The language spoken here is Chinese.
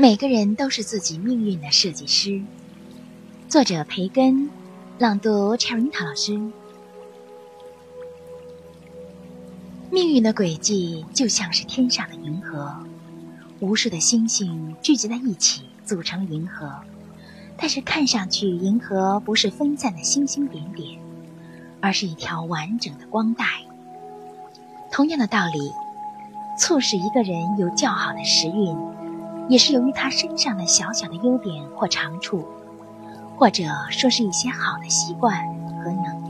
每个人都是自己命运的设计师。作者培根，朗读 c h e r i t a 老师。命运的轨迹就像是天上的银河，无数的星星聚集在一起组成银河，但是看上去银河不是分散的星星点点，而是一条完整的光带。同样的道理，促使一个人有较好的时运。也是由于他身上的小小的优点或长处，或者说是一些好的习惯和能力。